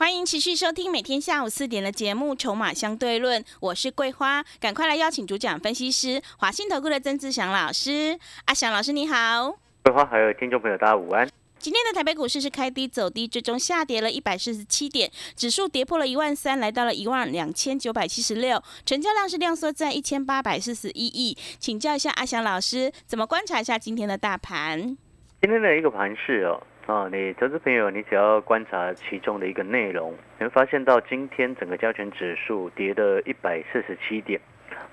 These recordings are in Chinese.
欢迎持续收听每天下午四点的节目《筹码相对论》，我是桂花，赶快来邀请主讲分析师华信投顾的曾志祥老师。阿祥老师你好，桂花还有听众朋友大家午安。今天的台北股市是开低走低，最终下跌了一百四十七点，指数跌破了一万三，来到了一万两千九百七十六，成交量是量缩在一千八百四十一亿。请教一下阿祥老师，怎么观察一下今天的大盘？今天的一个盘势哦。啊，你投资朋友，你只要观察其中的一个内容，你会发现到今天整个加权指数跌了一百四十七点，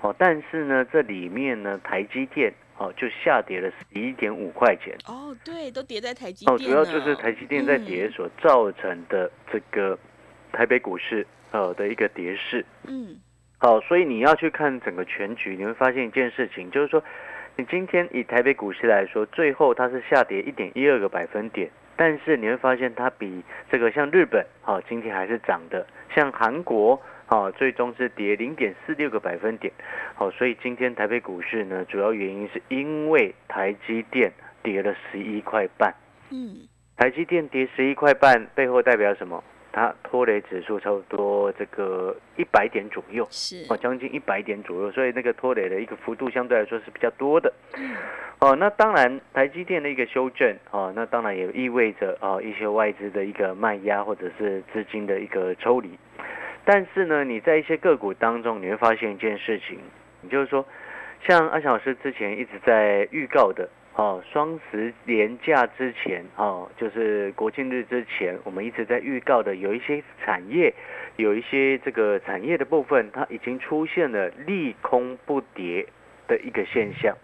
哦，但是呢，这里面呢，台积电哦就下跌了十一点五块钱。哦，对，都跌在台积电。哦，主要就是台积电在跌所造成的这个台北股市呃的一个跌势。嗯。好，所以你要去看整个全局，你会发现一件事情，就是说，你今天以台北股市来说，最后它是下跌一点一二个百分点。但是你会发现，它比这个像日本，好，今天还是涨的；像韩国，好，最终是跌零点四六个百分点。好，所以今天台北股市呢，主要原因是因为台积电跌了十一块半。嗯，台积电跌十一块半，背后代表什么？它拖累指数差不多这个一百点左右，是哦，将近一百点左右，所以那个拖累的一个幅度相对来说是比较多的。哦，那当然台积电的一个修正，哦，那当然也意味着哦一些外资的一个卖压或者是资金的一个抽离。但是呢，你在一些个股当中，你会发现一件事情，你就是说，像阿翔老师之前一直在预告的。哦，双十连假之前，哦，就是国庆日之前，我们一直在预告的，有一些产业，有一些这个产业的部分，它已经出现了利空不跌的一个现象。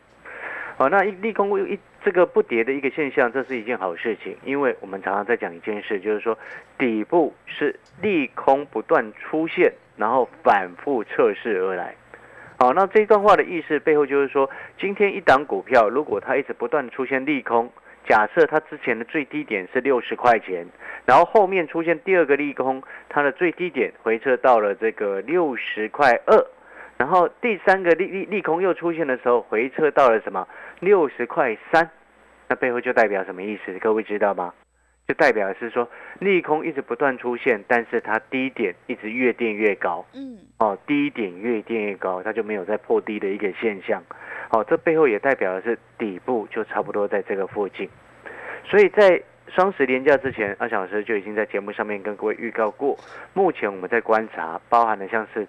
哦，那利空一这个不跌的一个现象，这是一件好事情，因为我们常常在讲一件事，就是说底部是利空不断出现，然后反复测试而来。好，那这段话的意思背后就是说，今天一档股票如果它一直不断出现利空，假设它之前的最低点是六十块钱，然后后面出现第二个利空，它的最低点回撤到了这个六十块二，然后第三个利利利空又出现的时候，回撤到了什么六十块三，那背后就代表什么意思？各位知道吗？就代表是说利空一直不断出现，但是它低点一直越垫越高，嗯，哦，低点越垫越高，它就没有再破低的一个现象，哦，这背后也代表的是底部就差不多在这个附近，所以在双十连假之前，阿小师就已经在节目上面跟各位预告过，目前我们在观察，包含了像是。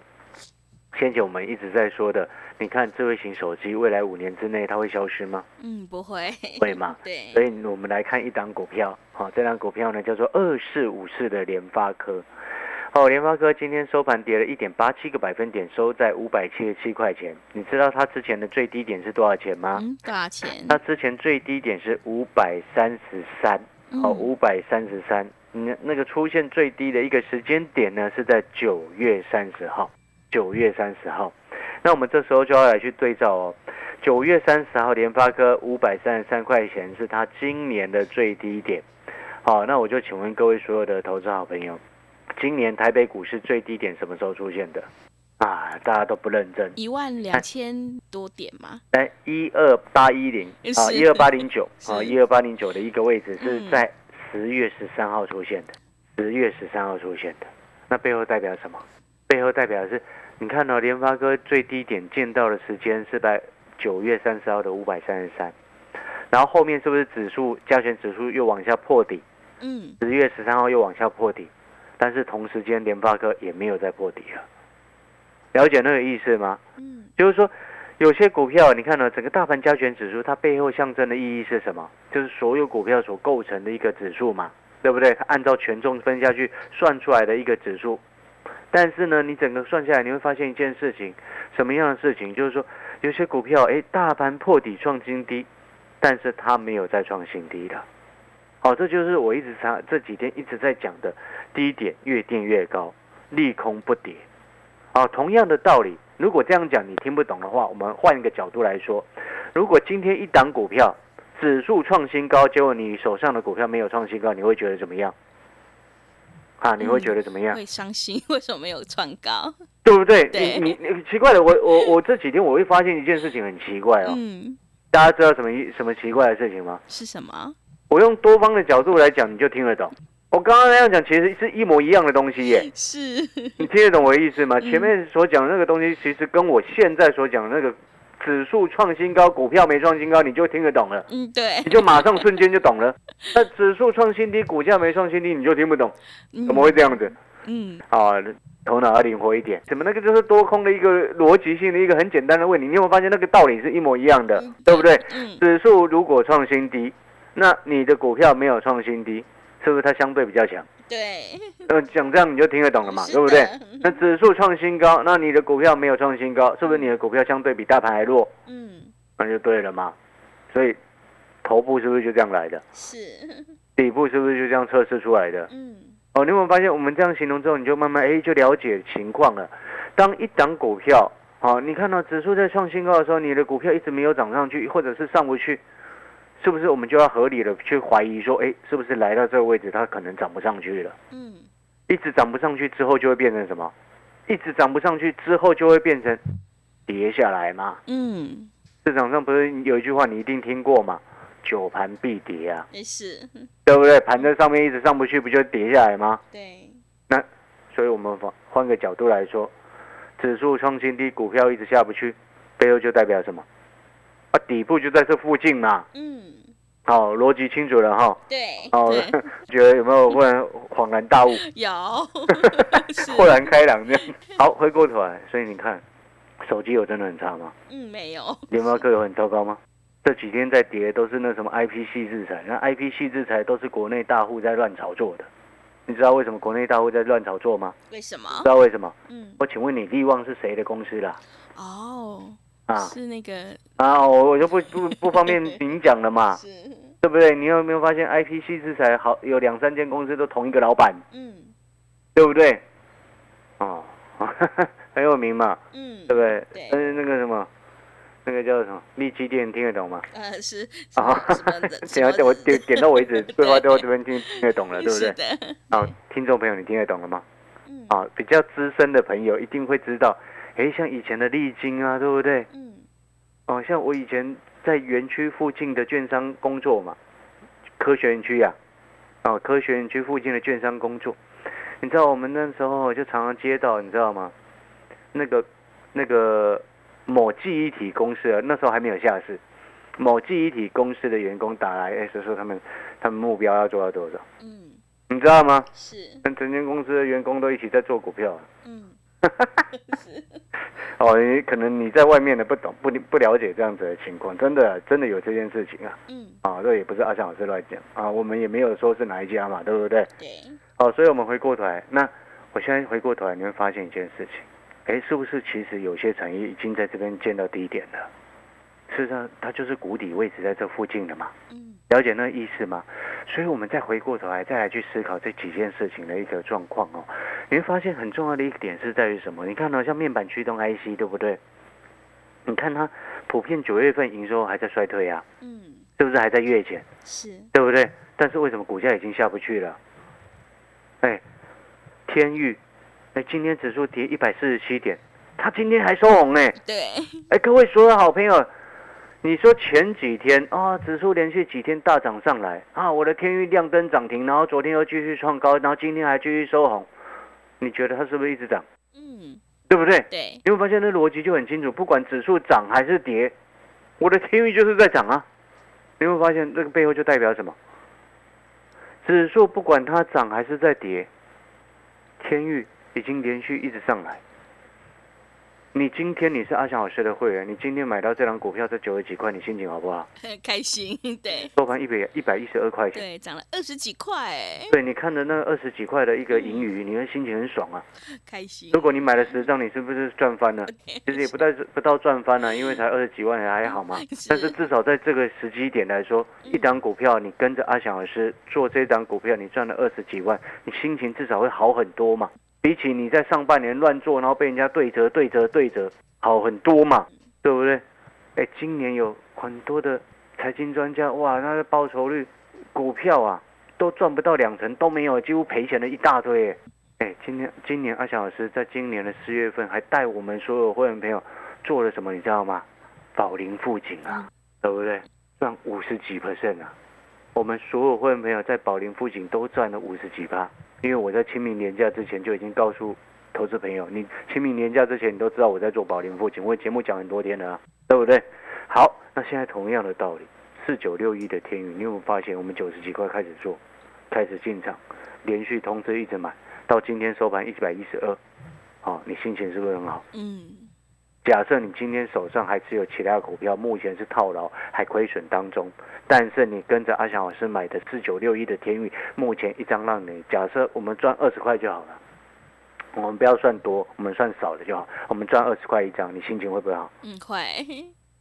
先前我们一直在说的，你看智慧型手机未来五年之内它会消失吗？嗯，不会。会吗？对。所以我们来看一档股票，好，这档股票呢叫做二四五四的联发科。好，联发科今天收盘跌了一点八七个百分点，收在五百七十七块钱。你知道它之前的最低点是多少钱吗？多少钱？它之前最低点是五百三十三，好，五百三十三。那那个出现最低的一个时间点呢，是在九月三十号。九月三十号，那我们这时候就要来去对照哦。九月三十号，联发科五百三十三块钱是它今年的最低点。好，那我就请问各位所有的投资好朋友，今年台北股市最低点什么时候出现的？啊，大家都不认真。一万两千多点吗？哎，一二八一零 啊，一二八零九 啊，一二八零九的一个位置是在十月十三号出现的，十月十三号出现的，那背后代表什么？背后代表的是。你看到联发科最低点见到的时间是在九月三十号的五百三十三，然后后面是不是指数加权指数又往下破底？嗯，十月十三号又往下破底，但是同时间联发科也没有再破底了。了解那个意思吗？嗯，就是说有些股票，你看呢整个大盘加权指数，它背后象征的意义是什么？就是所有股票所构成的一个指数嘛，对不对？按照权重分下去算出来的一个指数。但是呢，你整个算下来，你会发现一件事情，什么样的事情？就是说，有些股票，哎，大盘破底创新低，但是它没有再创新低了。好，这就是我一直这几天一直在讲的，低点越垫越高，利空不跌。啊，同样的道理，如果这样讲你听不懂的话，我们换一个角度来说，如果今天一档股票指数创新高，结果你手上的股票没有创新高，你会觉得怎么样？啊，你会觉得怎么样？会伤心，为什么没有创高？对不对？对你你你奇怪的，我我我这几天我会发现一件事情很奇怪哦。嗯，大家知道什么一什么奇怪的事情吗？是什么？我用多方的角度来讲，你就听得懂。我刚刚那样讲，其实是一模一样的东西耶。是，你听得懂我的意思吗？嗯前面所讲的那个东西，其实跟我现在所讲的那个指数创新高，股票没创新高，你就听得懂了，嗯，对你，就马上瞬间就懂了。那指数创新低，股价没创新低，你就听不懂，怎怎么会这样子？嗯，啊，头脑要灵活一点。怎么那个就是多空的一个逻辑性的一个很简单的问题？你有没有发现那个道理是一模一样的，对不对？嗯，指数如果创新低，那你的股票没有创新低，是不是它相对比较强？对，呃，讲这样你就听得懂了嘛，对不对？那指数创新高，那你的股票没有创新高，是不是你的股票相对比大盘还弱？嗯，那就对了嘛。所以头部是不是就这样来的？是，底部是不是就这样测试出来的？嗯，哦，你有没有发现我们这样形容之后，你就慢慢哎就了解情况了。当一档股票，好、你看到指数在创新高的时候，你的股票一直没有涨上去，或者是上不去，是不是我们就要合理的去怀疑说，哎，是不是来到这个位置它可能涨不上去了？嗯，一直涨不上去之后就会变成什么？一直涨不上去之后就会变成跌下来嘛。嗯，市场上不是有一句话你一定听过嘛？久盘必跌啊，也是，对不对？盘在上面一直上不去，不就跌下来吗？对，那所以我们换换个角度来说，指数创新低，股票一直下不去，背后就代表什么？啊，底部就在这附近嘛。嗯，好、逻辑清楚了哈。对，哦，觉得有没有忽然 恍然大悟？有，豁然开朗这样。好，回过头来，所以你看，手机有真的很差吗？嗯，没有，联发科有很糟糕吗？这几天在跌都是那什么 IP 系制裁，那 IP 系制裁都是国内大户在乱炒作的。你知道为什么国内大户在乱炒作吗？为什么知？道为什么？嗯，我请问你，利旺是谁的公司啦？哦，啊是那个，啊，我我就不不不方便 明讲了嘛，是，对不对？你有没有发现 IPC 制裁好有两三间公司都同一个老板，嗯对不对？哦，很有名嘛，嗯对，不对？对但是那个什么，那个叫什么利基店听得懂吗？呃，是啊什么的？等下 我点点到为止，对话对话这边听听得懂了，对不是对？的，啊，听众朋友，你听得懂了吗？嗯啊，比较资深的朋友一定会知道，诶，像以前的利金啊，对不对？嗯哦，像我以前在园区附近的券商工作嘛，科学园区呀、哦，科学园区附近的券商工作，你知道我们那时候就常常接到，你知道吗？那个那个某记忆体公司啊，那时候还没有下市，某记忆体公司的员工打来，哎，说说他们他们目标要做到多少，嗯，你知道吗？是，跟整间公司的员工都一起在做股票。嗯是，哦，你可能你在外面的不懂不不了解这样子的情况，真的真的有这件事情啊。嗯啊，这也不是阿翔老师乱讲啊，我们也没有说是哪一家嘛，对不对？对，哦，所以我们回过头来，那我现在回过头来，你会发现一件事情，哎，是不是其实有些产业已经在这边见到低点了？事实上，它就是谷底位置在这附近的嘛，嗯了解那个意思吗？所以我们再回过头来，再来去思考这几件事情的一个状况哦，你会发现很重要的一个点是在于什么？你看到、像面板驱动 IC，对不对？你看它普遍九月份营收还在衰退啊，嗯是不是还在月减？是，对不对？但是为什么股价已经下不去了？哎，天域，哎，今天指数跌一百四十七点，它今天还收红呢。对，哎，各位所有好朋友，你说前几天啊、指数连续几天大涨上来啊，我的天域亮灯涨停，然后昨天又继续创高，然后今天还继续收红，你觉得它是不是一直涨？嗯对不对？对，你会发现那逻辑就很清楚，不管指数涨还是跌，我的天域就是在涨啊。你会发现这个背后就代表什么？指数不管它涨还是在跌，天域已经连续一直上来。你今天你是阿翔老师的会员，你今天买到这张股票在九十几块，你心情好不好？很开心，对收盘一百一百一十二块钱，对，涨了二十几块，哎，对你看的那二十几块的一个盈余，你会心情很爽啊。开心如，果你买了十张，你是不是赚翻了？其实也不到不到赚翻了，因为才二十几万还好嘛。但是至少在这个时机点来说，一档股票你跟着阿翔老师做这档股票，你赚了二十几万，你心情至少会好很多嘛。比起你在上半年乱做，然后被人家对折、对折、对折，好很多嘛，对不对？哎，今年有很多的财经专家，哇，那个报酬率，股票啊，都赚不到两成，都没有，几乎赔钱了一大堆。哎，今天今年阿翔老师在今年的四月份还带我们所有会员朋友做了什么，你知道吗？宝林富锦啊，对不对？赚五十几 percent 啊！我们所有会员朋友在宝林富锦都赚了五十几趴。因为我在清明年假之前就已经告诉投资朋友，你清明年假之前你都知道我在做保龄父亲，我节目讲很多天了，对不对？好，那现在同样的道理，四九六一的天宇，你有没有发现我们九十几块开始做，开始进场，连续通知一直买，到今天收盘一百一十二，好，你心情是不是很好？嗯。假设你今天手上还持有其他股票，目前是套牢，还亏损当中，但是你跟着阿翔老师买的四九六一的天域，目前一张让你，假设我们赚二十块就好了，我们不要算多，我们算少的就好，我们赚二十块一张，你心情会不会好？嗯，会。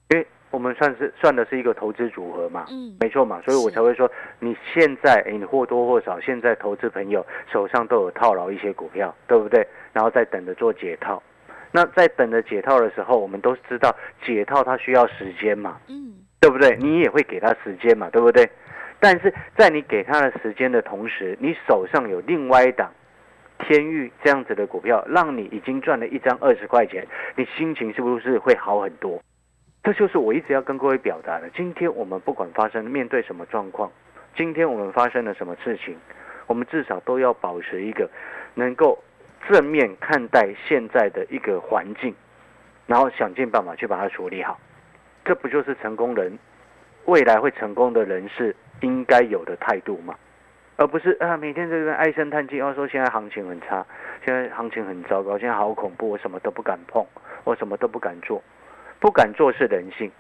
因为我们算是算的是一个投资组合嘛，嗯，没错嘛，所以我才会说，你现在你或多或少现在投资朋友手上都有套牢一些股票，对不对？然后再等着做解套。那在等着解套的时候，我们都知道解套它需要时间嘛，嗯，对不对？你也会给他时间嘛，对不对？但是在你给他的时间的同时，你手上有另外一档天域这样子的股票，让你已经赚了一张二十块钱，你心情是不是会好很多？这就是我一直要跟各位表达的。今天我们不管发生面对什么状况，今天我们发生了什么事情，我们至少都要保持一个能够。正面看待现在的一个环境，然后想尽办法去把它处理好，这不就是成功人未来会成功的人士应该有的态度吗？而不是啊，每天在这边唉声叹气，要说现在行情很差，现在行情很糟糕，现在好恐怖，我什么都不敢碰，我什么都不敢做，不敢做是人性，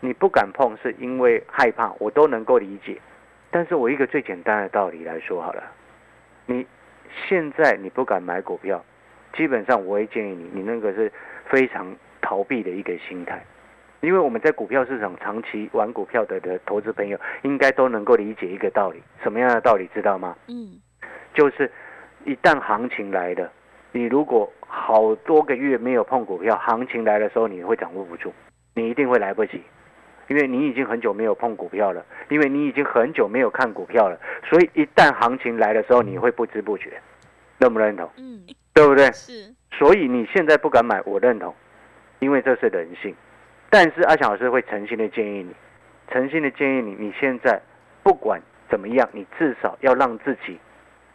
你不敢碰是因为害怕，我都能够理解。但是我一个最简单的道理来说好了，你。现在你不敢买股票，基本上我会建议你，你那个是非常逃避的一个心态，因为我们在股票市场长期玩股票的的投资朋友，应该都能够理解一个道理，什么样的道理知道吗？嗯，就是一旦行情来了，你如果好多个月没有碰股票，行情来的时候你会掌握不住，你一定会来不及。因为你已经很久没有碰股票了，因为你已经很久没有看股票了，所以一旦行情来的时候，你会不知不觉，认不认同？嗯，对不对？是。所以你现在不敢买，我认同，因为这是人性。但是阿强老师会诚心的建议你，诚心的建议你，你现在不管怎么样，你至少要让自己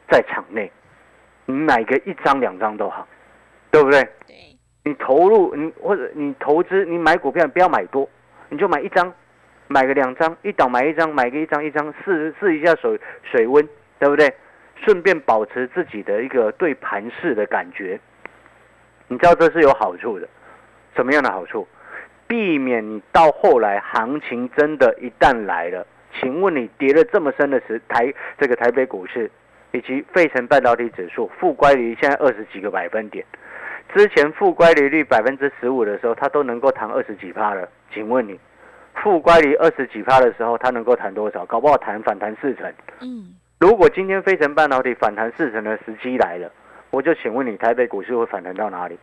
在场内，你买个一张两张都好，对不对？对。你投入你或者你投资，你买股票不要买多。你就买一张，买个两张，一档买一张，买个一张一张试试一下水水温，对不对？顺便保持自己的一个对盘势的感觉，你知道这是有好处的。什么样的好处？避免你到后来行情真的一旦来了，请问你跌了这么深的时台这个台北股市以及费城半导体指数负乖离现在二十几个百分点。之前负乖离率百分之十五的时候，它都能够弹二十几趴了。请问你，负乖离二十几趴的时候，它能够弹多少？搞不好弹反弹四成。嗯，如果今天飞成半导体反弹四成的时机来了，我就请问你，台北股市会反弹到哪里？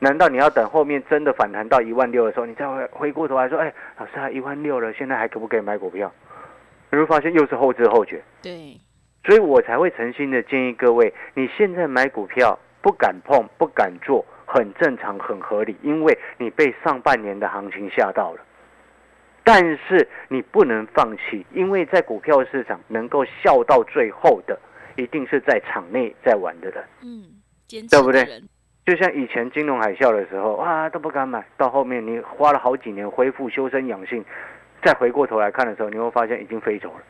难道你要等后面真的反弹到一万六的时候，你再回回过头来说，哎，老师啊一万六了，现在还可不可以买股票？你会发现又是后知后觉。对，所以我才会诚心的建议各位，你现在买股票。不敢碰，不敢做，很正常，很合理，因为你被上半年的行情吓到了。但是你不能放弃，因为在股票市场能够笑到最后的，一定是在场内在玩的人。嗯，对不对？就像以前金融海啸的时候，啊，都不敢买，到后面你花了好几年恢复、修身养性，再回过头来看的时候，你会发现已经飞走了。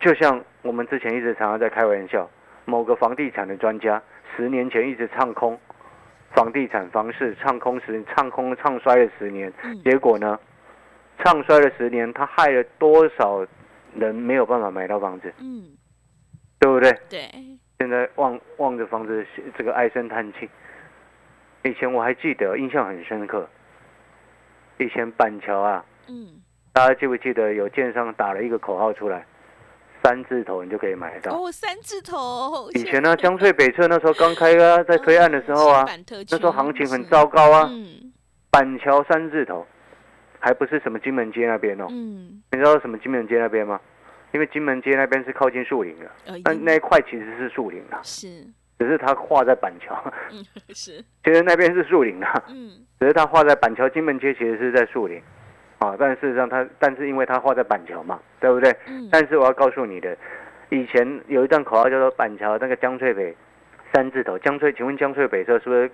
就像我们之前一直常常在开玩笑，某个房地产的专家。十年前一直唱空房地产房市，唱空十唱空唱衰了十年，结果呢，唱衰了十年，他害了多少人没有办法买到房子？嗯，对不对？对。现在望望着房子，这个唉声叹气。以前我还记得，印象很深刻。以前板桥啊，嗯，大家记不记得有建商打了一个口号出来？三字头你就可以买得到。哦，三字头。以前呢，江翠北侧那时候刚开啊，在推案的时候啊，那时候行情很糟糕啊。嗯。板桥三字头，还不是什么金门街那边哦。嗯。你知道什么金门街那边吗？因为金门街那边是靠近树林的，那那一块其实是树林啊。是。只是它画在板桥。嗯，是。其实那边是树林啊。嗯。只是它画在板桥金门街，其实是在树林。啊，但事实上它，但是因为它画在板桥嘛，对不对？嗯。但是我要告诉你的，以前有一段口号叫做“板桥那个江翠北三字头”，江翠，请问江翠北侧是不是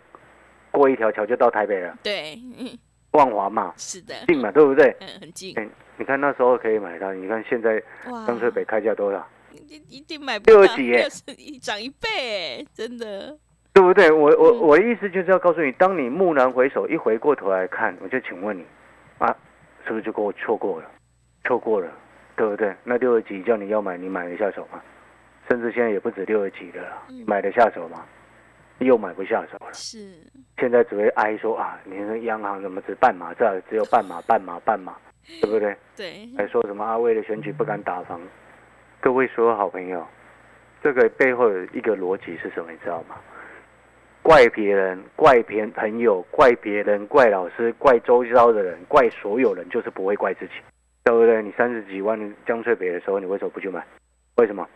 过一条桥就到台北了？对。嗯万华嘛。是的。近嘛，对不对？嗯，很近。你看那时候可以买到，你看现在江翠北开价多少？一一定买不到。六十几耶，涨一倍，真的。对不对？我我我的意思就是要告诉你，当你蓦然回首，一回过头来看，我就请问你，啊。是不是就给我错过了？错过了，对不对？那六十几叫你要买，你买得下手吗？甚至现在也不止六十几的了，买得下手吗？又买不下手了。是。现在只会哀说啊，你那央行怎么只半码，这只有半码，半码，半码，对不对？对。还说什么啊？为了选举不敢打房。各位所有好朋友，这个背后的一个逻辑是什么？你知道吗？怪别人，怪别朋友，怪别人，怪老师，怪周遭的人，怪所有人，就是不会怪自己，对不对？你三十几万江翠北的时候，你为什么不去买？为什么？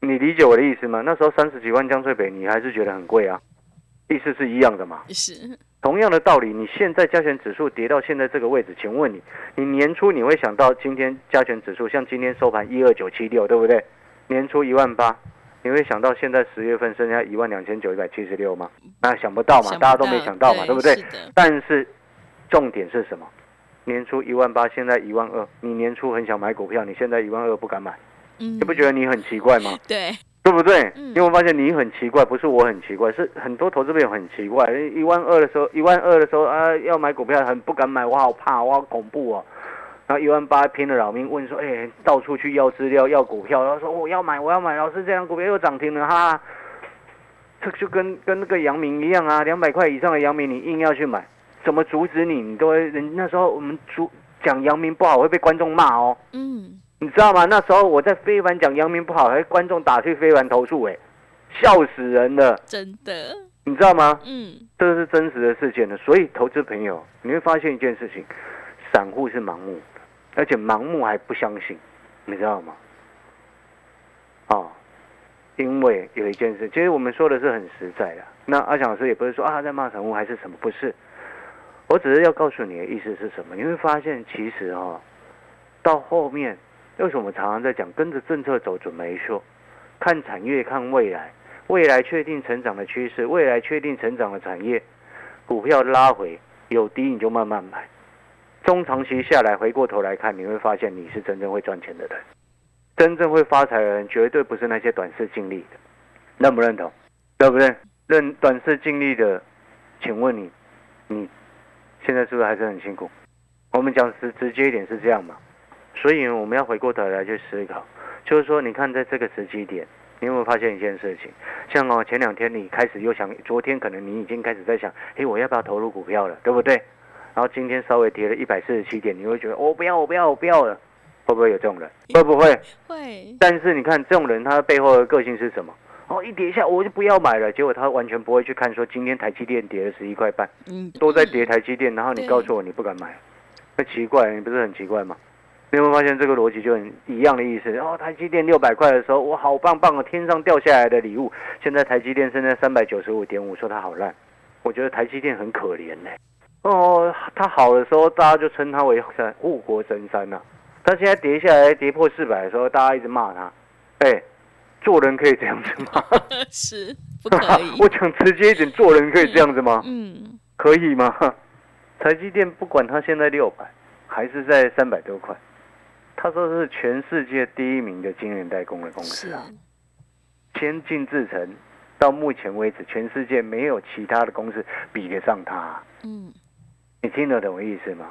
你理解我的意思吗？那时候三十几万江翠北，你还是觉得很贵啊？意思是一样的嘛？是。同样的道理，你现在加权指数跌到现在这个位置，请问你，你年初你会想到今天加权指数像今天收盘一二九七六，对不对？年初一万八。你会想到现在十月份剩下一万两千九百七十六吗？那想不到嘛，大家都没想到嘛，对不对？但是重点是什么？年初一万八，现在一万二。你年初很想买股票，你现在一万二不敢买，你不觉得你很奇怪吗？对，对不对？因为我发现你很奇怪，不是我很奇怪，是很多投资朋友很奇怪。一万二的时候，一万二的时候啊，要买股票很不敢买，我好怕，我好恐怖哦。然后一万八拼了老命问说：“哎，到处去要资料、要股票。”然后说：“我要买，我要买。”老师，这样股票又涨停了哈！这就跟跟那个阳明一样啊，两百块以上的阳明，你硬要去买，怎么阻止你？你都会人那时候我们主讲阳明不好会被观众骂哦。嗯，你知道吗？那时候我在非凡讲阳明不好，还观众打去非凡投诉，哎，笑死人了。真的，你知道吗？嗯，这个是真实的事件的。所以投资朋友，你会发现一件事情：散户是盲目。而且盲目还不相信，你知道吗？哦，因为有一件事，其实我们说的是很实在的。那阿强老师也不是说啊在骂散户还是什么，不是。我只是要告诉你的意思是什么？你会发现，其实哈，到后面为什么常常在讲跟着政策走准没错？看产业看未来，未来确定成长的趋势，未来确定成长的产业，股票拉回有低你就慢慢买。中长期下来，回过头来看，你会发现你是真正会赚钱的人，真正会发财的人，绝对不是那些短视尽力的，认不认同？对不对？认短视尽力的，请问你，你现在是不是还是很辛苦？我们讲直直接一点是这样嘛？所以我们要回过头来去思考，就是说，你看在这个时机点，你有没有发现一件事情？像哦，前两天你开始又想，昨天可能你已经开始在想，哎，我要不要投入股票了？对不对？然后今天稍微跌了一百四十七点，你会觉得我不要，我不要，我不要了，会不会有这种人？会不会？会。但是你看这种人，他背后的个性是什么？哦，一跌一下我就不要买了，结果他完全不会去看说今天台积电跌了十一块半，嗯，都在跌台积电，然后你告诉我你不敢买，那奇怪，你不是很奇怪吗？你有没有发现这个逻辑就很一样的意思？哦，台积电六百块的时候，我好棒棒啊，天上掉下来的礼物。现在台积电现在三百九十五点五，说它好烂，我觉得台积电很可怜呢。哦，它好的时候，大家就称它为神护国神山呐。它现在跌下来，跌破四百的时候，大家一直骂它。哎，做人可以这样子吗？是不可以。我讲直接一点，做人可以这样子吗？嗯，可以吗？台积电不管它现在六百，还是在三百多块，他说是全世界第一名的晶圆代工的公司啊。先进制程到目前为止，全世界没有其他的公司比得上它。嗯。你听得懂我意思吗？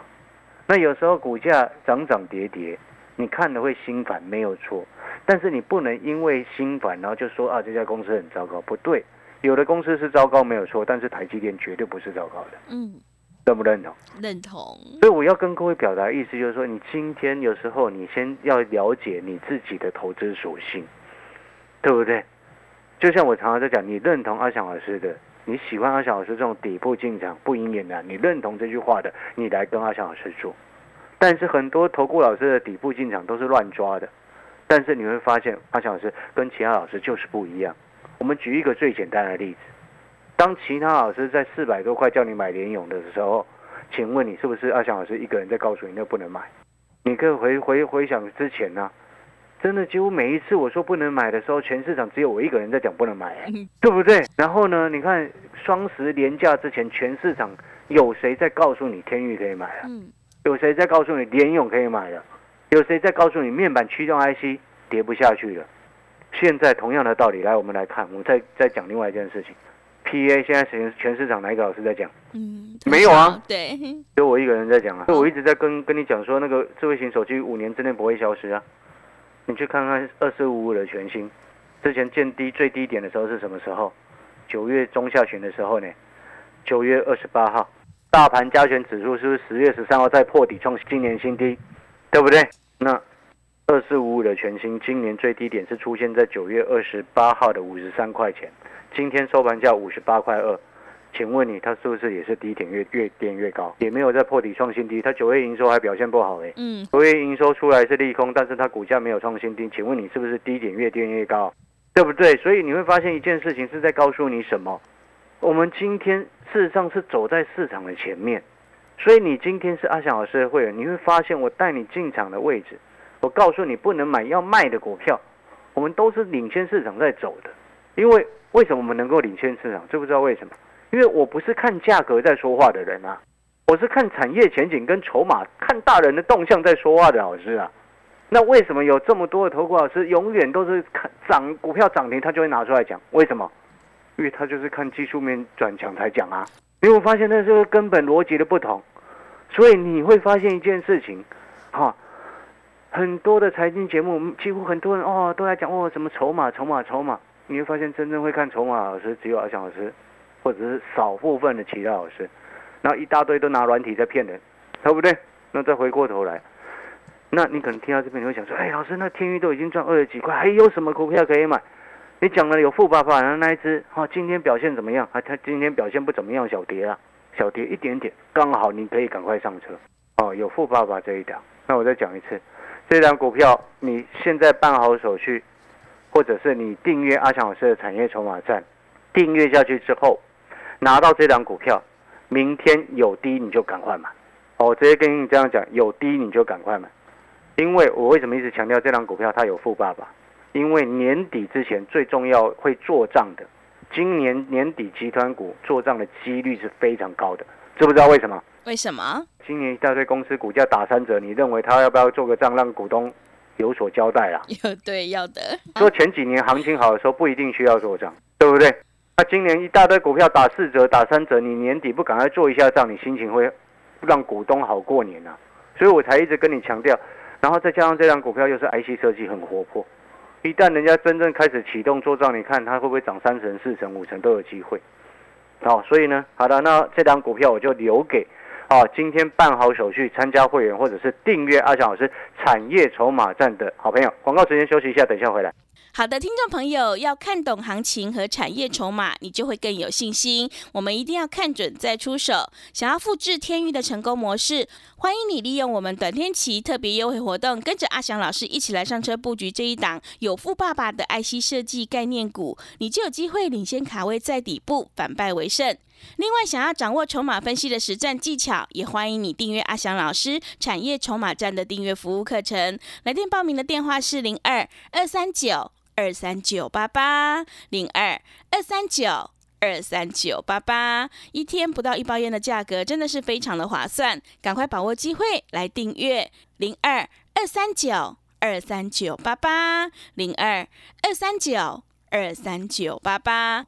那有时候股价涨涨跌跌，你看了会心烦，没有错。但是你不能因为心烦，然后就说啊这家公司很糟糕，不对。有的公司是糟糕没有错，但是台积电绝对不是糟糕的。嗯，认不认同？认同。所以我要跟各位表达意思就是说，你今天有时候你先要了解你自己的投资属性，对不对？就像我常常在讲，你认同阿翔老师的，你喜欢阿翔老师这种底部进场不赢也难，你认同这句话的，你来跟阿翔老师做。但是很多投顾老师的底部进场都是乱抓的，但是你会发现阿翔老师跟其他老师就是不一样。我们举一个最简单的例子，当其他老师在四百多块叫你买联勇的时候，请问你是不是阿翔老师一个人在告诉你那不能买？你可以回回回想之前呢、真的几乎每一次我说不能买的时候，全市场只有我一个人在讲不能买、哎对不对？然后呢，你看双十连假之前，全市场有谁在告诉你天域可以买啊？嗯，有谁在告诉你联勇可以买了？有谁在告诉你面板驱动 IC 跌不下去了？现在同样的道理，来我们来看，我们再再讲另外一件事情。PA 现在全全市场哪一个老师在讲？嗯，没有啊，对，就我一个人在讲啊。所以我一直在跟跟你讲说，那个智慧型手机五年之内不会消失啊。你去看看二四五五的全新，之前见低最低点的时候是什么时候？九月中下旬的时候呢？九月二十八号，大盘加权指数是不是十月十三号再破底创今年新低？对不对？那二四五五的全新今年最低点是出现在九月二十八号的五十三块钱，今天收盘价五十八块二。请问你，它是不是也是低点越越跌越高，也没有在破底创新低？它九月营收还表现不好诶、嗯，九月营收出来是利空，但是它股价没有创新低。请问你是不是低点越跌越高？对不对？所以你会发现一件事情是在告诉你什么？我们今天事实上是走在市场的前面，所以你今天是阿翔老师的会员，你会发现我带你进场的位置，我告诉你不能买要卖的股票，我们都是领先市场在走的。因为为什么我们能够领先市场？知不知道为什么？因为我不是看价格在说话的人啊，我是看产业前景跟筹码、看大人的动向在说话的老师啊。那为什么有这么多的投顾老师永远都是看涨股票涨停，他就会拿出来讲？为什么？因为他就是看技术面转强才讲啊。你有没有发现那是个根本逻辑的不同？所以你会发现一件事情，哈、很多的财经节目，几乎很多人哦都在讲哦什么筹码、筹码、筹码。你会发现真正会看筹码老师只有阿翔老师，或者是少部分的其他老师，然后一大堆都拿软体在骗人，对不对？那再回过头来，那你可能听到这边你会想说，哎，老师，那天域都已经赚二十几块，还有什么股票可以买？你讲了有富爸爸，然后那一只哦，今天表现怎么样？啊，它今天表现不怎么样，小跌啊，小跌一点点，刚好你可以赶快上车。哦，有富爸爸这一档，那我再讲一次，这档股票你现在办好手续，或者是你订阅阿强老师的产业筹码站，订阅下去之后，拿到这档股票，明天有低你就赶快买。哦，我直接跟你这样讲，有低你就赶快买，因为我为什么一直强调这档股票它有富爸爸？因为年底之前最重要会做账的，今年年底集团股做账的几率是非常高的，知不知道为什么？为什么？今年一大堆公司股价打三折，你认为他要不要做个账让股东有所交代啦？有对要的，说前几年行情好的时候不一定需要做账，对不对？今年一大堆股票打四折、打三折，你年底不赶快做一下账，你心情会让股东好过年啊。所以我才一直跟你强调，然后再加上这张股票又是 IC 设计很活泼，一旦人家真正开始启动做账，你看它会不会涨三成、四成、五成都有机会。哦，所以呢，好的，那这张股票我就留给哦，今天办好手续参加会员或者是订阅阿翔老师产业筹码站的好朋友。广告时间休息一下，等一下回来。好的，听众朋友要看懂行情和产业筹码，你就会更有信心。我们一定要看准再出手。想要复制天域的成功模式，欢迎你利用我们短天期特别优惠活动，跟着阿翔老师一起来上车布局这一档有富爸爸的爱惜设计概念股，你就有机会领先卡位在底部，反败为胜。另外，想要掌握筹码分析的实战技巧，也欢迎你订阅阿翔老师产业筹码站的订阅服务课程。来电报名的电话是零二二三九。二三九八八零二二三九二三九八八，一天不到一包烟的价格，真的是非常的划算，赶快把握机会来订阅零二二三九二三九八八零二二三九二三九八八。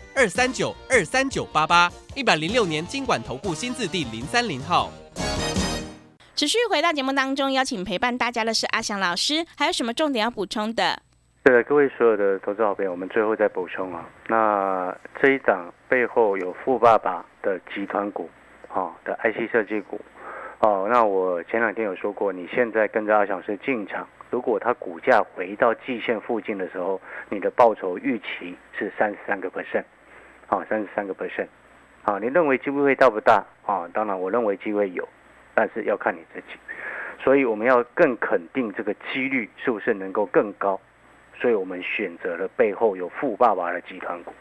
二三九二三九八八，一百零六年经管投顾新字第零三零号。持续回到节目当中，邀请陪伴大家的是阿翔老师，还有什么重点要补充的？对了各位所有的投资好朋友，我们最后再补充啊。那这一档背后有富爸爸的集团股，哦的 IC 设计股，哦，那我前两天有说过，你现在跟着阿翔老师进场，如果它股价回到季线附近的时候，你的报酬预期是三十三个 percent，啊，三十三个 percent，啊，你认为机会大不大？啊，当然我认为机会有。但是要看你自己，所以我们要更肯定这个几率是不是能够更高，所以我们选择了背后有富爸爸的集团股，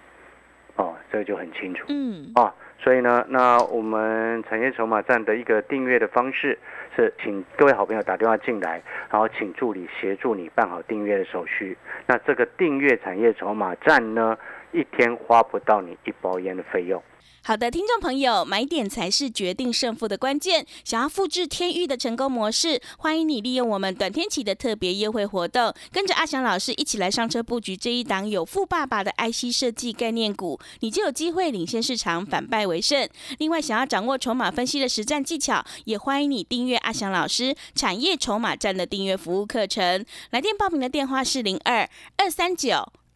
哦，这个就很清楚，嗯，啊，所以呢，那我们产业筹码站的一个订阅的方式是，请各位好朋友打电话进来，然后请助理协助你办好订阅的手续。那这个订阅产业筹码站呢，一天花不到你一包烟的费用。好的，听众朋友，买点才是决定胜负的关键。想要复制天域的成功模式，欢迎你利用我们短天期的特别优惠活动，跟着阿翔老师一起来上车布局这一档有富爸爸的 IC 设计概念股，你就有机会领先市场，反败为胜。另外，想要掌握筹码分析的实战技巧，也欢迎你订阅阿翔老师产业筹码站的订阅服务课程。来电报名的电话是零二二三九